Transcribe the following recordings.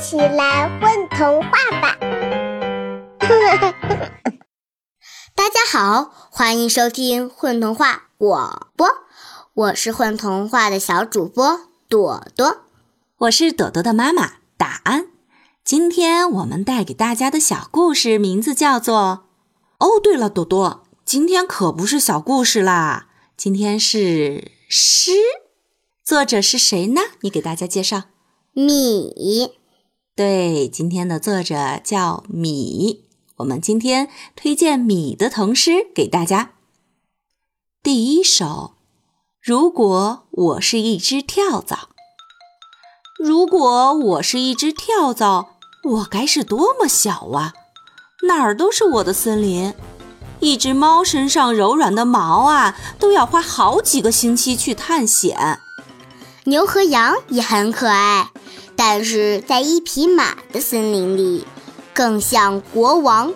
起来混童话吧！大家好，欢迎收听混童话我播，我是混童话的小主播朵朵，我是朵朵的妈妈大安。今天我们带给大家的小故事名字叫做……哦，对了，朵朵，今天可不是小故事啦，今天是诗。作者是谁呢？你给大家介绍。米，对，今天的作者叫米。我们今天推荐米的童诗给大家。第一首：如果我是一只跳蚤，如果我是一只跳蚤，我该是多么小啊！哪儿都是我的森林。一只猫身上柔软的毛啊，都要花好几个星期去探险。牛和羊也很可爱，但是在一匹马的森林里，更像国王。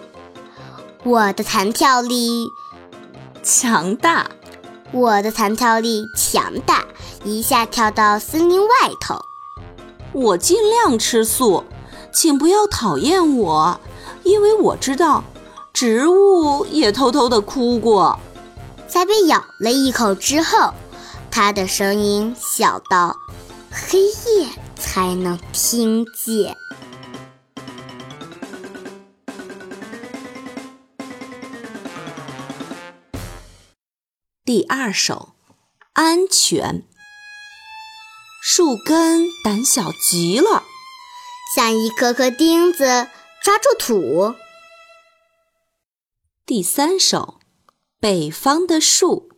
我的弹跳力强大，我的弹跳力强大，一下跳到森林外头。我尽量吃素，请不要讨厌我，因为我知道植物也偷偷的哭过。在被咬了一口之后。他的声音小到黑夜才能听见。第二首，安全。树根胆小极了，像一颗颗钉子抓住土。第三首，北方的树。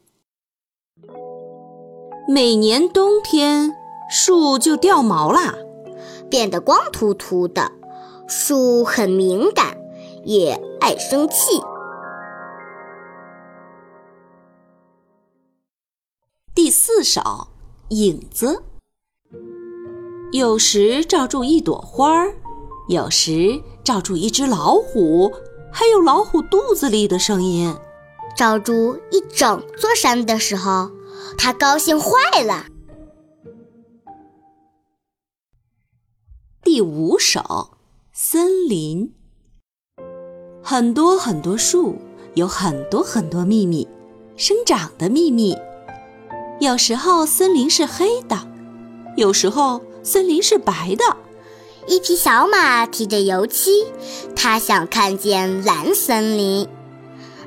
每年冬天，树就掉毛啦，变得光秃秃的。树很敏感，也爱生气。第四首，影子。有时罩住一朵花儿，有时罩住一只老虎，还有老虎肚子里的声音。罩住一整座山的时候。他高兴坏了。第五首，森林。很多很多树，有很多很多秘密，生长的秘密。有时候森林是黑的，有时候森林是白的。一匹小马提着油漆，它想看见蓝森林。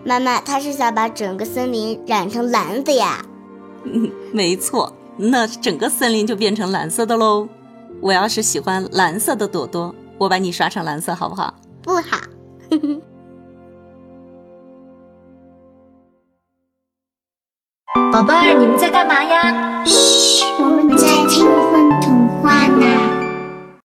妈妈，它是想把整个森林染成蓝的呀。嗯，没错，那整个森林就变成蓝色的喽。我要是喜欢蓝色的朵朵我把你刷成蓝色好不好？不好。宝贝儿你们在干嘛呀？嘘我们在听。